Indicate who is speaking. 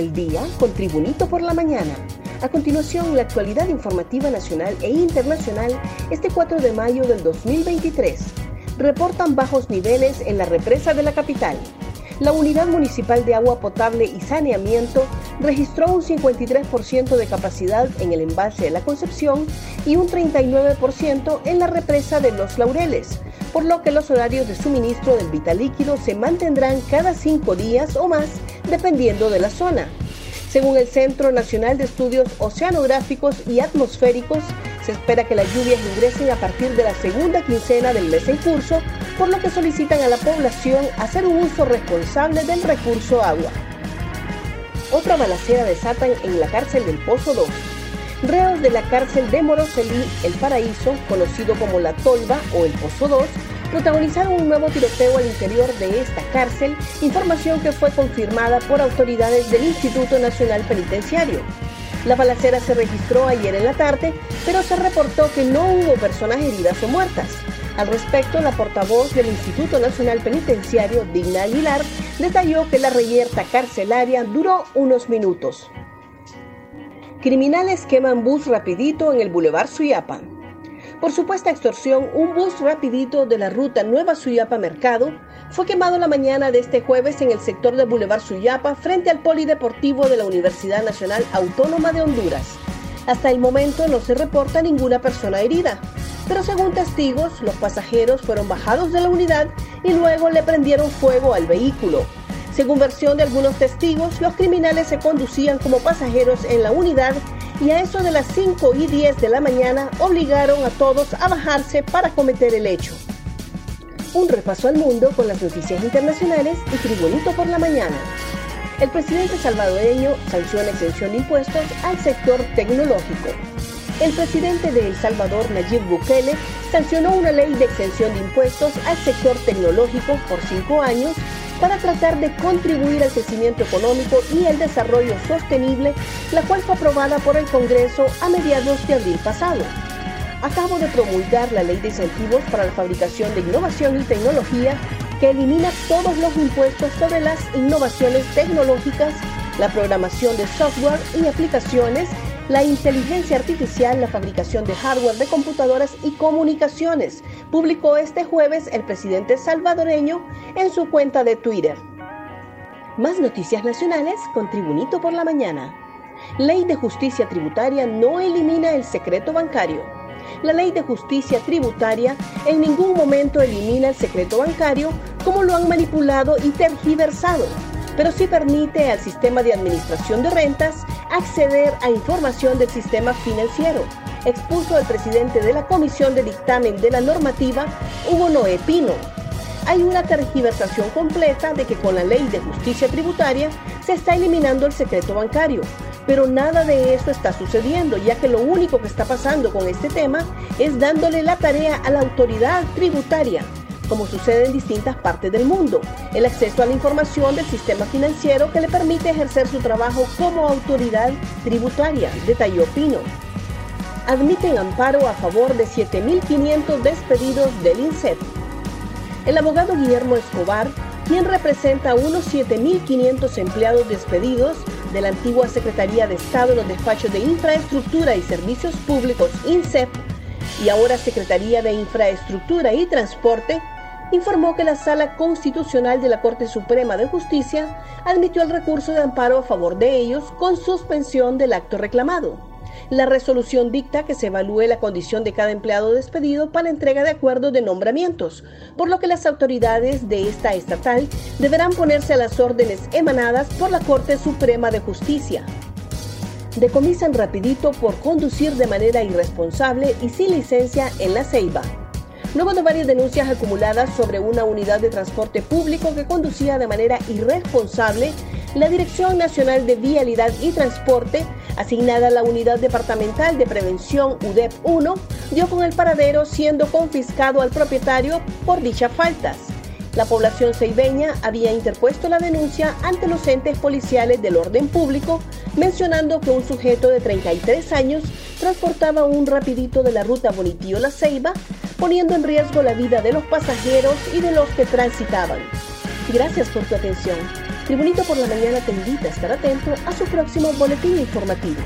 Speaker 1: Al día con Tribunito por la mañana. A continuación, la actualidad informativa nacional e internacional este 4 de mayo del 2023. Reportan bajos niveles en la represa de la capital. La Unidad Municipal de Agua Potable y Saneamiento registró un 53% de capacidad en el embalse de la Concepción y un 39% en la represa de Los Laureles, por lo que los horarios de suministro del vital líquido se mantendrán cada cinco días o más, dependiendo de la zona. Según el Centro Nacional de Estudios Oceanográficos y Atmosféricos, se espera que las lluvias ingresen a partir de la segunda quincena del mes en curso, por lo que solicitan a la población hacer un uso responsable del recurso agua. Otra balacera desatan en la cárcel del Pozo 2. Reos de la cárcel de Moroselí, El Paraíso, conocido como La Tolva o El Pozo 2, protagonizaron un nuevo tiroteo al interior de esta cárcel, información que fue confirmada por autoridades del Instituto Nacional Penitenciario. La balacera se registró ayer en la tarde, pero se reportó que no hubo personas heridas o muertas. Al respecto, la portavoz del Instituto Nacional Penitenciario, Digna Aguilar, detalló que la reyerta carcelaria duró unos minutos. Criminales queman bus rapidito en el Boulevard Suyapa. Por supuesta extorsión, un bus rapidito de la ruta Nueva Suyapa Mercado fue quemado la mañana de este jueves en el sector del Boulevard Suyapa frente al Polideportivo de la Universidad Nacional Autónoma de Honduras. Hasta el momento no se reporta ninguna persona herida, pero según testigos, los pasajeros fueron bajados de la unidad y luego le prendieron fuego al vehículo. Según versión de algunos testigos, los criminales se conducían como pasajeros en la unidad y a eso de las 5 y 10 de la mañana obligaron a todos a bajarse para cometer el hecho. Un repaso al mundo con las noticias internacionales y Tribunito por la mañana. El presidente salvadoreño sanciona exención de impuestos al sector tecnológico. El presidente de El Salvador, Nayib Bukele, sancionó una ley de exención de impuestos al sector tecnológico por cinco años para tratar de contribuir al crecimiento económico y el desarrollo sostenible, la cual fue aprobada por el Congreso a mediados de abril pasado. Acabo de promulgar la Ley de Incentivos para la Fabricación de Innovación y Tecnología que elimina todos los impuestos sobre las innovaciones tecnológicas, la programación de software y aplicaciones, la inteligencia artificial, la fabricación de hardware de computadoras y comunicaciones, publicó este jueves el presidente salvadoreño en su cuenta de Twitter. Más noticias nacionales con Tribunito por la Mañana. Ley de Justicia Tributaria no elimina el secreto bancario. La ley de justicia tributaria en ningún momento elimina el secreto bancario como lo han manipulado y tergiversado pero sí permite al sistema de administración de rentas acceder a información del sistema financiero, expuso el presidente de la Comisión de Dictamen de la Normativa, Hugo Noé Pino. Hay una tergiversación completa de que con la ley de justicia tributaria se está eliminando el secreto bancario, pero nada de eso está sucediendo, ya que lo único que está pasando con este tema es dándole la tarea a la autoridad tributaria como sucede en distintas partes del mundo, el acceso a la información del sistema financiero que le permite ejercer su trabajo como autoridad tributaria, detalló Pino. Admiten amparo a favor de 7.500 despedidos del INSEP. El abogado Guillermo Escobar, quien representa a unos 7.500 empleados despedidos de la antigua Secretaría de Estado en los despachos de Infraestructura y Servicios Públicos INSEP y ahora Secretaría de Infraestructura y Transporte, informó que la Sala Constitucional de la Corte Suprema de Justicia admitió el recurso de amparo a favor de ellos con suspensión del acto reclamado. La resolución dicta que se evalúe la condición de cada empleado despedido para entrega de acuerdos de nombramientos, por lo que las autoridades de esta estatal deberán ponerse a las órdenes emanadas por la Corte Suprema de Justicia. Decomisan rapidito por conducir de manera irresponsable y sin licencia en la Ceiba. Luego de varias denuncias acumuladas sobre una unidad de transporte público que conducía de manera irresponsable, la Dirección Nacional de Vialidad y Transporte, asignada a la Unidad Departamental de Prevención UDEP 1, dio con el paradero siendo confiscado al propietario por dichas faltas. La población ceibeña había interpuesto la denuncia ante los entes policiales del orden público, mencionando que un sujeto de 33 años transportaba un rapidito de la ruta Bonitío-La Ceiba, poniendo en riesgo la vida de los pasajeros y de los que transitaban. Gracias por tu atención. Tribunito por la Mañana te invita a estar atento a su próximo boletín informativo.